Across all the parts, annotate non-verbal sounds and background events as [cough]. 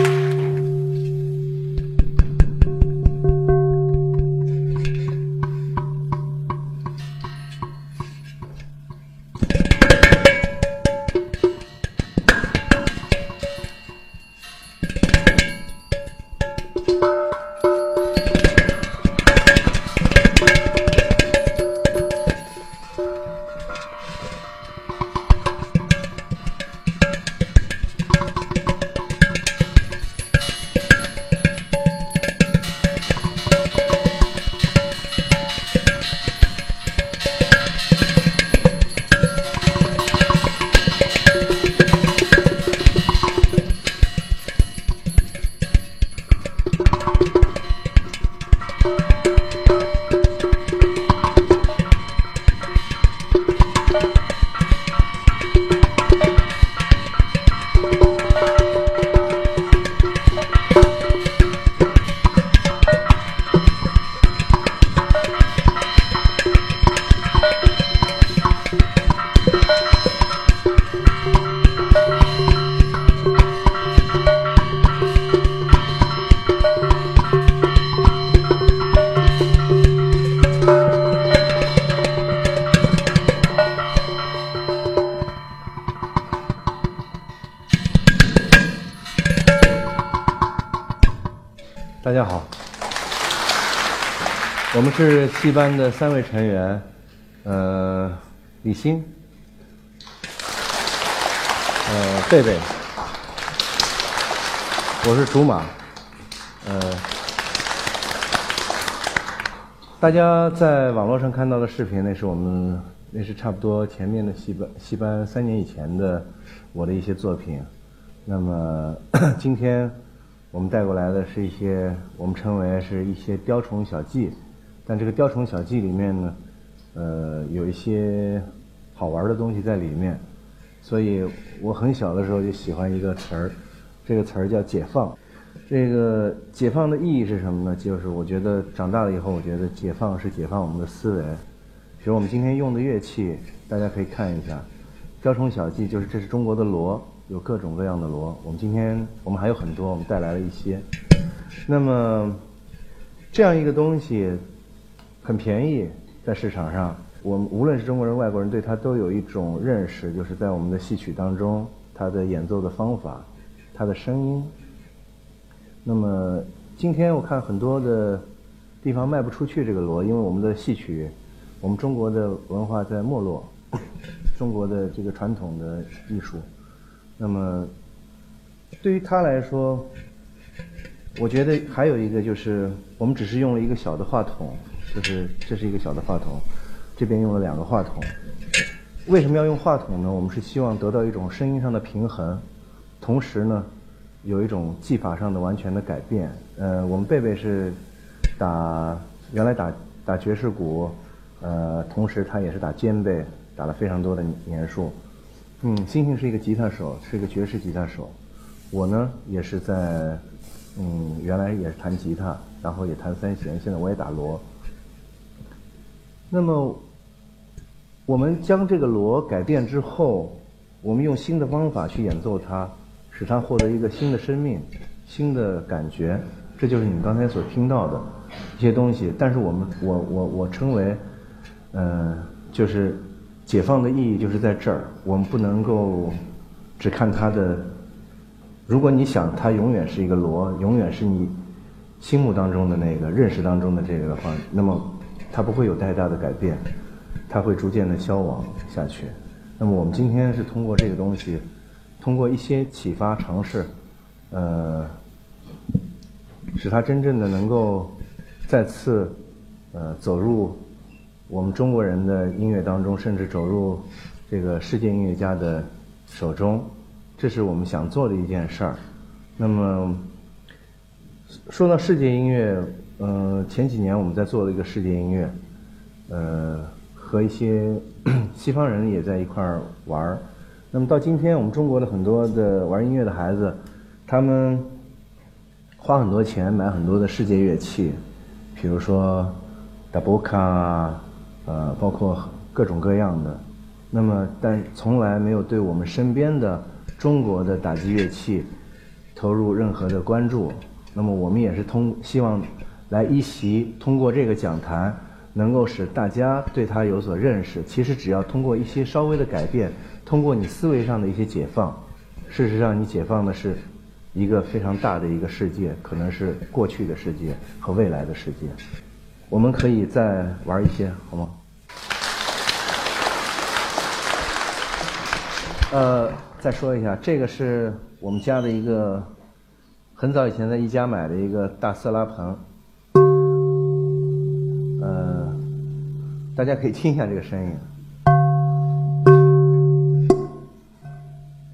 大大家好，我们是戏班的三位成员，呃，李欣，呃，贝贝，我是竹马，呃，大家在网络上看到的视频，那是我们那是差不多前面的戏班戏班三年以前的我的一些作品，那么 [coughs] 今天。我们带过来的是一些我们称为是一些雕虫小技，但这个雕虫小技里面呢，呃，有一些好玩的东西在里面，所以我很小的时候就喜欢一个词儿，这个词儿叫解放。这个解放的意义是什么呢？就是我觉得长大了以后，我觉得解放是解放我们的思维。比如我们今天用的乐器，大家可以看一下，雕虫小技就是这是中国的锣。有各种各样的锣，我们今天我们还有很多，我们带来了一些。那么这样一个东西很便宜，在市场上，我们无论是中国人、外国人，对它都有一种认识，就是在我们的戏曲当中，它的演奏的方法，它的声音。那么今天我看很多的地方卖不出去这个锣，因为我们的戏曲，我们中国的文化在没落，[laughs] 中国的这个传统的艺术。那么，对于他来说，我觉得还有一个就是，我们只是用了一个小的话筒，就是这是一个小的话筒，这边用了两个话筒。为什么要用话筒呢？我们是希望得到一种声音上的平衡，同时呢，有一种技法上的完全的改变。呃，我们贝贝是打原来打打爵士鼓，呃，同时他也是打肩背，打了非常多的年数。嗯，星星是一个吉他手，是一个爵士吉他手。我呢，也是在，嗯，原来也是弹吉他，然后也弹三弦，现在我也打锣。那么，我们将这个锣改变之后，我们用新的方法去演奏它，使它获得一个新的生命、新的感觉。这就是你刚才所听到的一些东西。但是我们，我我我称为，嗯，就是。解放的意义就是在这儿，我们不能够只看它的。如果你想它永远是一个锣，永远是你心目当中的那个认识当中的这个的话，那么它不会有太大的改变，它会逐渐的消亡下去。那么我们今天是通过这个东西，通过一些启发尝试，呃，使它真正的能够再次呃走入。我们中国人的音乐当中，甚至走入这个世界音乐家的手中，这是我们想做的一件事儿。那么说到世界音乐，呃，前几年我们在做了一个世界音乐，呃，和一些西方人也在一块儿玩儿。那么到今天，我们中国的很多的玩音乐的孩子，他们花很多钱买很多的世界乐器，比如说达波卡。呃，包括各种各样的，那么但从来没有对我们身边的中国的打击乐器，投入任何的关注。那么我们也是通希望来一席通过这个讲坛，能够使大家对它有所认识。其实只要通过一些稍微的改变，通过你思维上的一些解放，事实上你解放的是一个非常大的一个世界，可能是过去的世界和未来的世界。我们可以再玩一些，好吗？呃，再说一下，这个是我们家的一个很早以前在宜家买的一个大色拉盆。呃，大家可以听一下这个声音，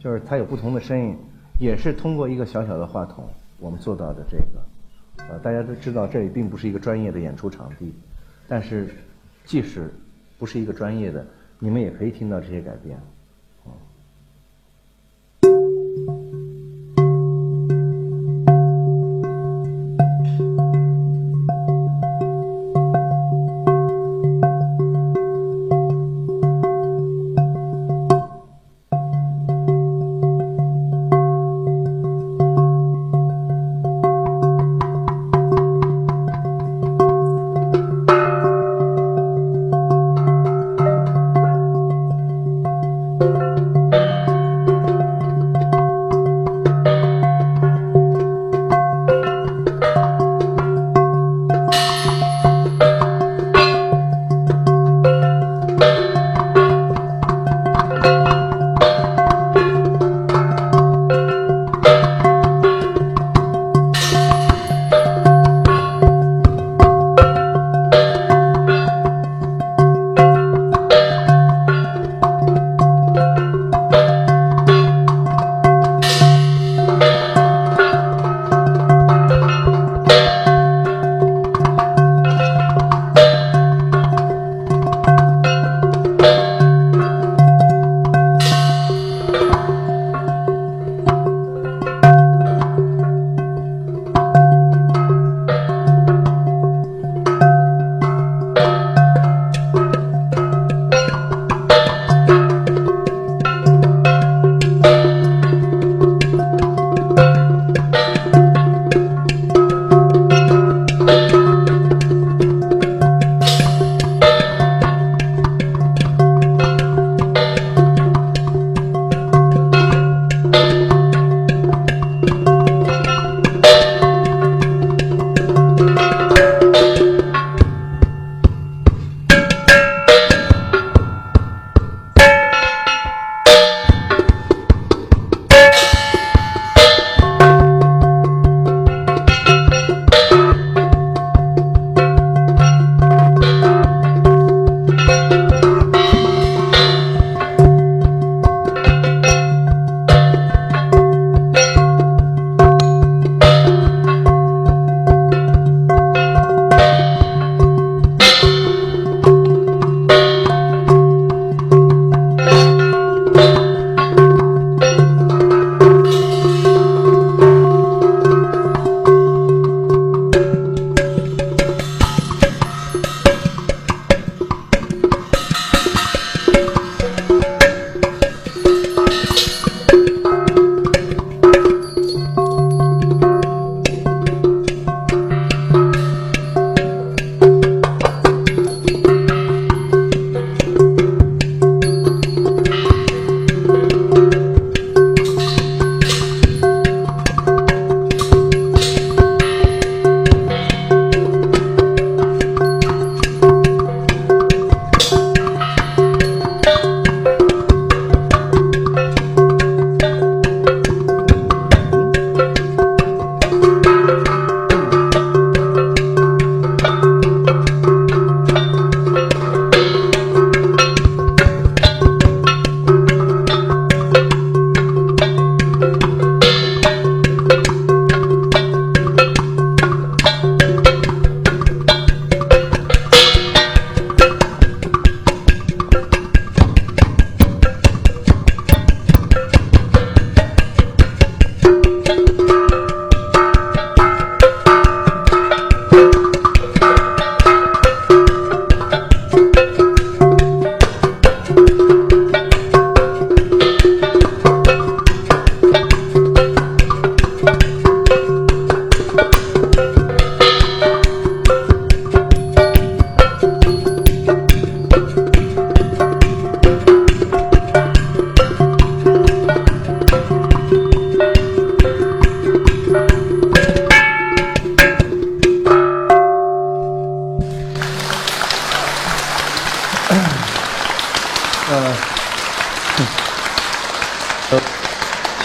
就是它有不同的声音，也是通过一个小小的话筒我们做到的这个。呃，大家都知道这里并不是一个专业的演出场地，但是即使不是一个专业的，你们也可以听到这些改变。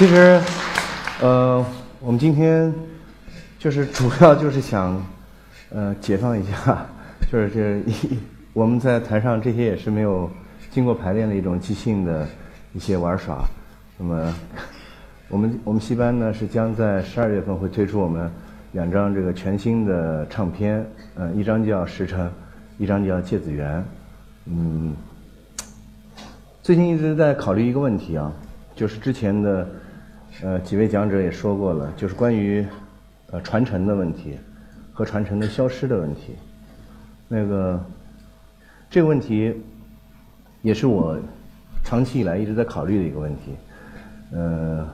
其实，呃，我们今天就是主要就是想，呃，解放一下，[laughs] 就是这一我们在台上这些也是没有经过排练的一种即兴的一些玩耍。那么，我们我们戏班呢是将在十二月份会推出我们两张这个全新的唱片，呃，一张叫《时辰》，一张叫《芥子园》。嗯，最近一直在考虑一个问题啊。就是之前的，呃，几位讲者也说过了，就是关于呃传承的问题和传承的消失的问题。那个这个问题也是我长期以来一直在考虑的一个问题。呃，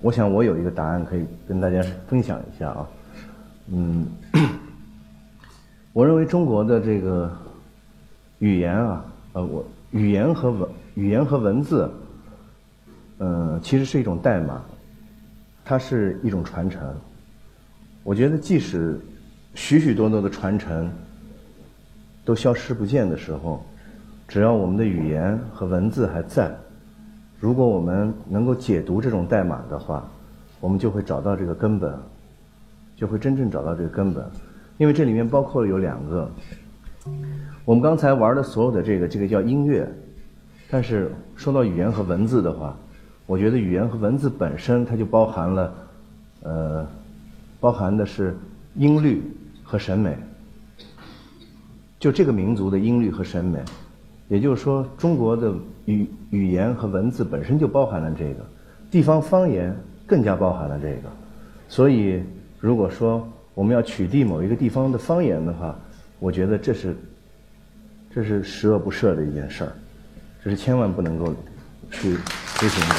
我想我有一个答案可以跟大家分享一下啊。嗯，[clears throat] 我认为中国的这个语言啊，呃，我语言和文语言和文字。呃，其实是一种代码，它是一种传承。我觉得，即使许许多多的传承都消失不见的时候，只要我们的语言和文字还在，如果我们能够解读这种代码的话，我们就会找到这个根本，就会真正找到这个根本。因为这里面包括了有两个，我们刚才玩的所有的这个，这个叫音乐，但是说到语言和文字的话。我觉得语言和文字本身，它就包含了，呃，包含的是音律和审美。就这个民族的音律和审美，也就是说，中国的语语言和文字本身就包含了这个，地方方言更加包含了这个。所以，如果说我们要取缔某一个地方的方言的话，我觉得这是，这是十恶不赦的一件事儿，这是千万不能够去执行的。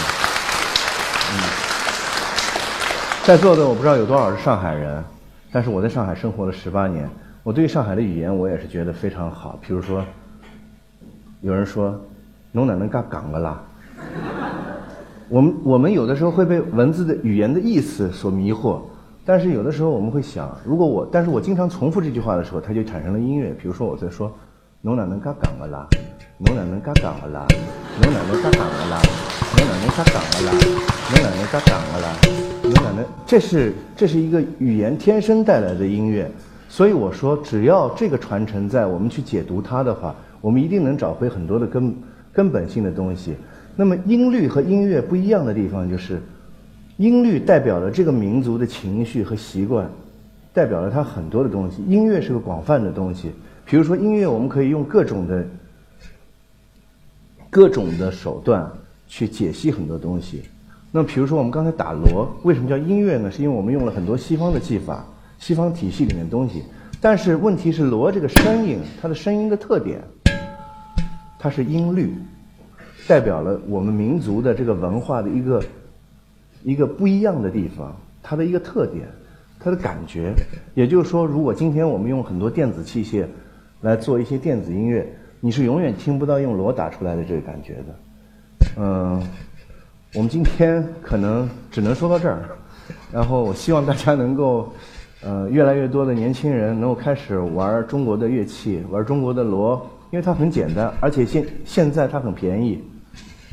嗯，在座的我不知道有多少是上海人，但是我在上海生活了十八年，我对上海的语言我也是觉得非常好。比如说，有人说“侬哪能嘎港个啦”，[laughs] 我们我们有的时候会被文字的语言的意思所迷惑，但是有的时候我们会想，如果我，但是我经常重复这句话的时候，它就产生了音乐。比如说我在说“侬哪能嘎港个啦”，“侬哪能嘎港个啦”，“侬哪能嘎港个啦”。侬哪能嘎港个啦？侬哪能嘎港个啦？侬哪能？这是这是一个语言天生带来的音乐，所以我说，只要这个传承在，我们去解读它的话，我们一定能找回很多的根根本性的东西。那么音律和音乐不一样的地方就是，音律代表了这个民族的情绪和习惯，代表了它很多的东西。音乐是个广泛的东西，比如说音乐，我们可以用各种的各种的手段。去解析很多东西，那比如说我们刚才打锣，为什么叫音乐呢？是因为我们用了很多西方的技法，西方体系里面的东西。但是问题是锣这个声音，它的声音的特点，它是音律，代表了我们民族的这个文化的一个一个不一样的地方，它的一个特点，它的感觉。也就是说，如果今天我们用很多电子器械来做一些电子音乐，你是永远听不到用锣打出来的这个感觉的。嗯，我们今天可能只能说到这儿，[laughs] 然后我希望大家能够，呃，越来越多的年轻人能够开始玩中国的乐器，玩中国的锣，因为它很简单，而且现现在它很便宜。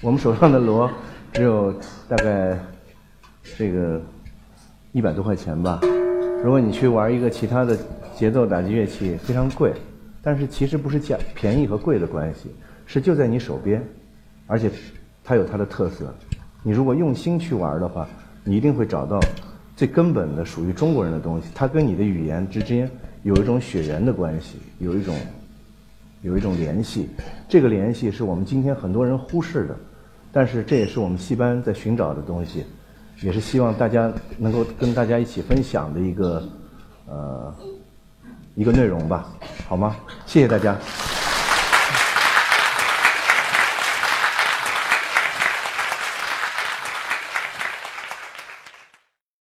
我们手上的锣只有大概这个一百多块钱吧。如果你去玩一个其他的节奏打击乐器，非常贵。但是其实不是价便宜和贵的关系，是就在你手边，而且。它有它的特色，你如果用心去玩的话，你一定会找到最根本的属于中国人的东西。它跟你的语言之间有一种血缘的关系，有一种有一种联系。这个联系是我们今天很多人忽视的，但是这也是我们戏班在寻找的东西，也是希望大家能够跟大家一起分享的一个呃一个内容吧，好吗？谢谢大家。